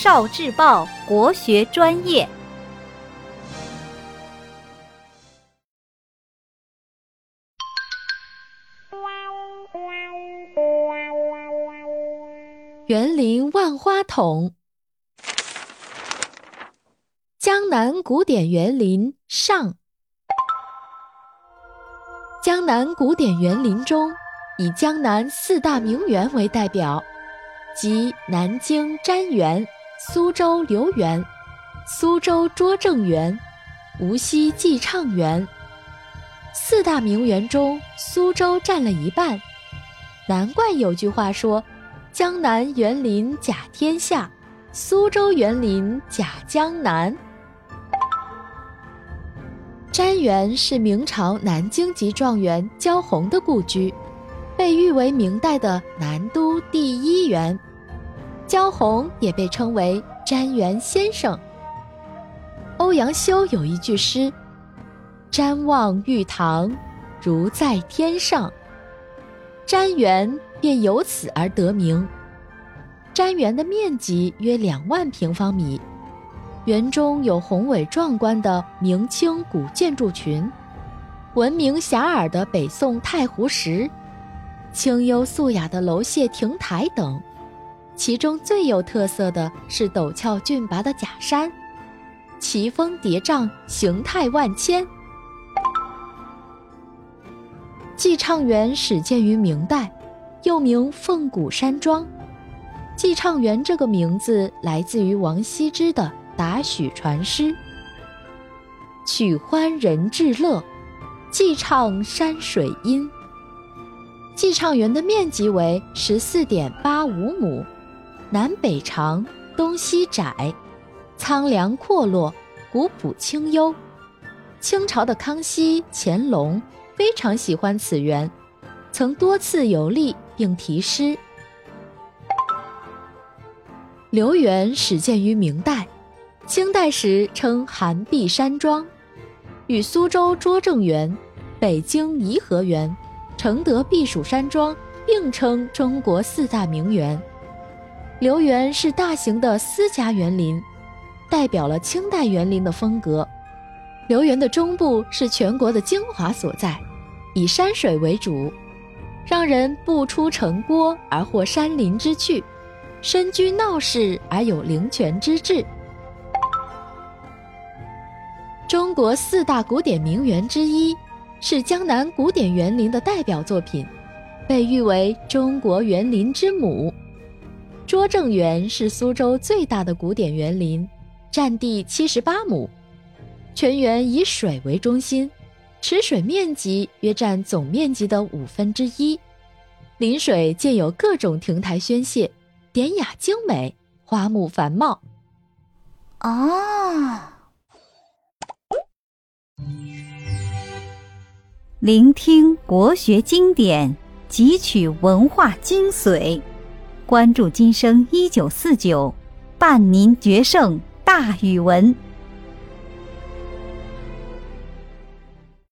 少智报国学专业。园林万花筒，江南古典园林上。江南古典园林中，以江南四大名园为代表，即南京瞻园、苏州留园、苏州拙政园、无锡寄畅园。四大名园中，苏州占了一半，难怪有句话说：“江南园林甲天下，苏州园林甲江南。”瞻园是明朝南京籍状元焦弘的故居，被誉为明代的南都第一园。焦红也被称为瞻园先生。欧阳修有一句诗：“瞻望玉堂，如在天上。”瞻园便由此而得名。瞻园的面积约两万平方米。园中有宏伟壮观的明清古建筑群，闻名遐迩的北宋太湖石，清幽素雅的楼榭亭台等。其中最有特色的是陡峭峻拔的假山，奇峰叠嶂，形态万千。寄畅园始建于明代，又名凤谷山庄。寄畅园这个名字来自于王羲之的。答许传诗，曲欢人至乐，寄畅山水音。寄畅园的面积为十四点八五亩，南北长，东西窄，苍凉阔落，古朴清幽。清朝的康熙、乾隆非常喜欢此园，曾多次游历并题诗。留园始建于明代。清代时称寒碧山庄，与苏州拙政园、北京颐和园、承德避暑山庄并称中国四大名园。留园是大型的私家园林，代表了清代园林的风格。留园的中部是全国的精华所在，以山水为主，让人不出城郭而获山林之趣，深居闹市而有灵泉之志。中国四大古典名园之一，是江南古典园林的代表作品，被誉为中国园林之母。拙政园是苏州最大的古典园林，占地七十八亩，全园以水为中心，池水面积约占总面积的五分之一，临水建有各种亭台轩榭，典雅精美，花木繁茂。啊。聆听国学经典，汲取文化精髓，关注今生一九四九，伴您决胜大语文。